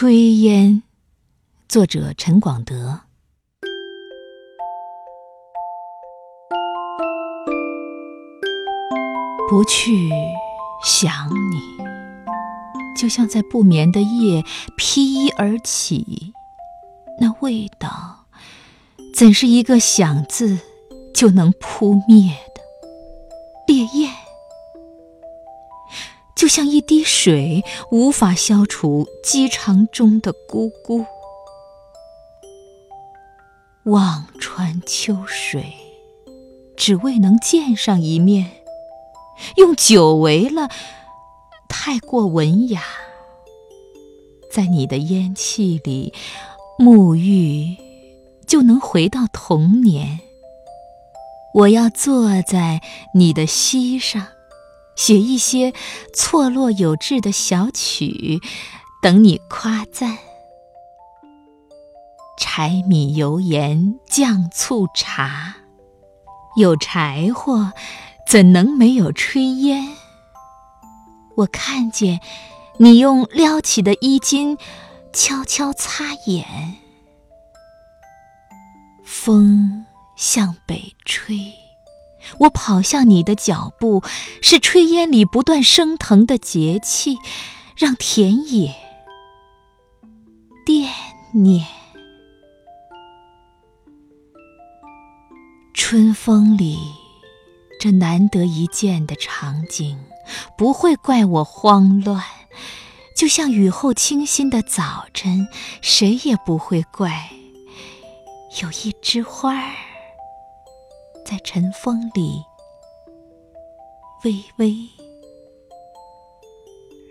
炊烟，作者陈广德。不去想你，就像在不眠的夜披衣而起，那味道，怎是一个想字就能扑灭的烈焰？就像一滴水，无法消除饥肠中的咕咕。望穿秋水，只为能见上一面。用久违了，太过文雅。在你的烟气里沐浴，就能回到童年。我要坐在你的膝上，写一些错落有致的小曲，等你夸赞。柴米油盐酱醋茶，有柴火。怎能没有炊烟？我看见你用撩起的衣襟悄悄擦眼。风向北吹，我跑向你的脚步，是炊烟里不断升腾的节气，让田野惦念。春风里。这难得一见的场景，不会怪我慌乱，就像雨后清新的早晨，谁也不会怪有一枝花儿在晨风里微微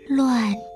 乱。